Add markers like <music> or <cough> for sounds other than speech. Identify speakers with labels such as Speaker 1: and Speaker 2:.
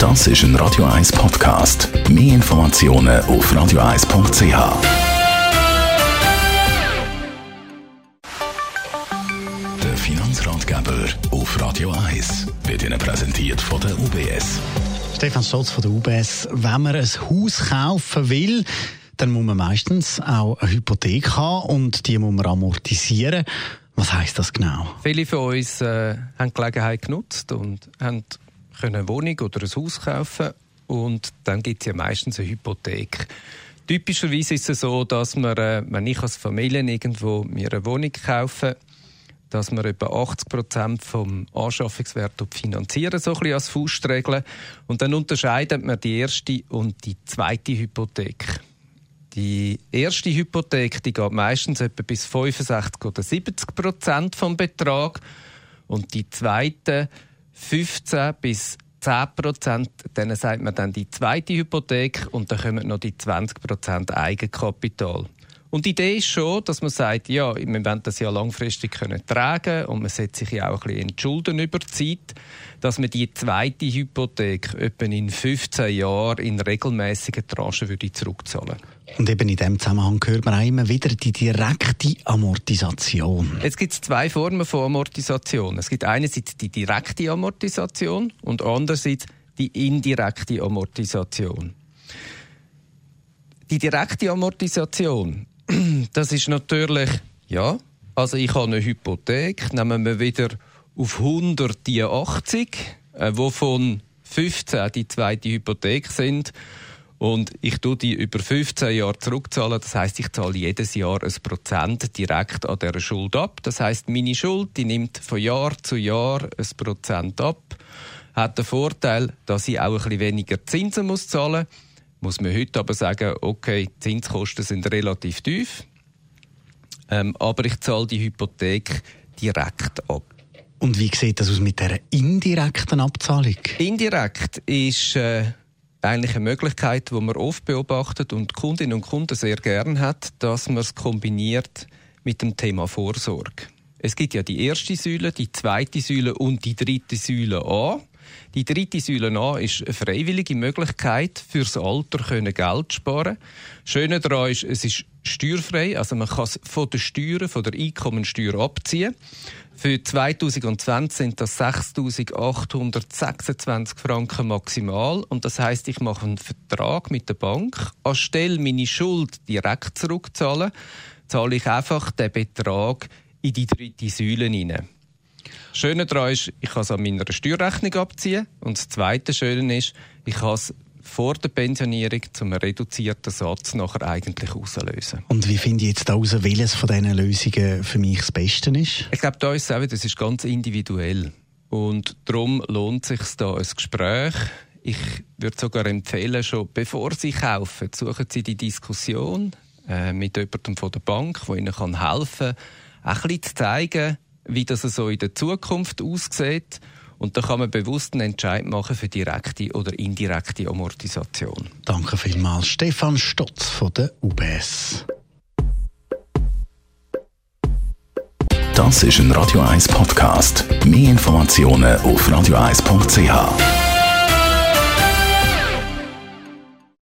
Speaker 1: Das ist ein Radio 1 Podcast. Mehr Informationen auf radio1.ch. Der Finanzratgeber auf Radio 1 wird Ihnen präsentiert von der UBS.
Speaker 2: Stefan Stolz von der UBS. Wenn man ein Haus kaufen will, dann muss man meistens auch eine Hypothek haben und die muss man amortisieren. Was heißt das genau?
Speaker 3: Viele von uns äh, haben die Gelegenheit genutzt und haben können eine Wohnung oder ein Haus kaufen und dann gibt es ja meistens eine Hypothek. Typischerweise ist es so, dass man, äh, wenn ich als Familie irgendwo mir eine Wohnung kaufe, dass wir etwa 80 Prozent vom Anschaffungswert finanzieren, so ein bisschen als. Und dann unterscheidet man die erste und die zweite Hypothek. Die erste Hypothek die geht meistens etwa bis 65 oder 70 Prozent vom Betrag und die zweite 15 bis 10 Prozent, dann sagt man dann die zweite Hypothek und dann kommen noch die 20 Prozent Eigenkapital. Und die Idee ist schon, dass man sagt, ja, wir wollen das ja langfristig können tragen und man setzt sich ja auch ein bisschen entschulden über die Zeit, dass man die zweite Hypothek etwa in 15 Jahren in regelmäßigen Tranchen würde zurückzahlen
Speaker 2: Und eben in dem Zusammenhang hört man auch immer wieder die direkte Amortisation.
Speaker 3: Jetzt gibt es zwei Formen von Amortisation. Es gibt einerseits die direkte Amortisation und andererseits die indirekte Amortisation. Die direkte Amortisation <clears throat> das ist natürlich, ja, also ich habe eine Hypothek, nehmen wir wieder auf 100 die 80, äh, wovon 15 die zweite Hypothek sind. Und ich tue die über 15 Jahre zurückzahlen. Das heißt, ich zahle jedes Jahr ein Prozent direkt an der Schuld ab. Das heißt, meine Schuld, die nimmt von Jahr zu Jahr ein Prozent ab. Hat den Vorteil, dass ich auch ein bisschen weniger Zinsen muss zahlen muss muss man heute aber sagen, okay, die Zinskosten sind relativ tief, ähm, aber ich zahle die Hypothek direkt ab.
Speaker 2: Und wie sieht das aus mit der indirekten Abzahlung?
Speaker 3: Indirekt ist äh, eigentlich eine Möglichkeit, die man oft beobachtet und Kundinnen und Kunden sehr gern hat, dass man es kombiniert mit dem Thema Vorsorge. Es gibt ja die erste Säule, die zweite Säule und die dritte Säule A. Die dritte Säule A ist eine freiwillige Möglichkeit, fürs Alter können Geld sparen. Schöne daran ist, es ist steuerfrei, also man kann es von der Steuern, von der Einkommensteuer abziehen. Für 2020 sind das 6.826 Franken maximal und das heißt, ich mache einen Vertrag mit der Bank. Anstelle meine Schuld direkt zurückzahlen, zahle ich einfach den Betrag in die dritte Säule hinein. Schöne daran ist, ich kann es an meiner Steuerrechnung abziehen. Und das zweite Schöne ist, ich kann es vor der Pensionierung zum reduzierten Satz nachher eigentlich auslösen.
Speaker 2: Und wie finde ich jetzt heraus, welches von diesen Lösungen für mich das Beste ist?
Speaker 3: Ich glaube, da ist es auch, das ist ganz individuell. Und darum lohnt es sich da ein Gespräch. Ich würde sogar empfehlen, schon bevor Sie kaufen, suchen Sie die Diskussion äh, mit jemandem von der Bank, der Ihnen helfen kann, ein bisschen zu zeigen, wie das so in der Zukunft aussieht. Und da kann man bewusst einen Entscheid machen für direkte oder indirekte Amortisation.
Speaker 2: Danke vielmals, Stefan Stotz von der UBS.
Speaker 1: Das ist ein Radio 1 Podcast. Mehr Informationen auf radio1.ch.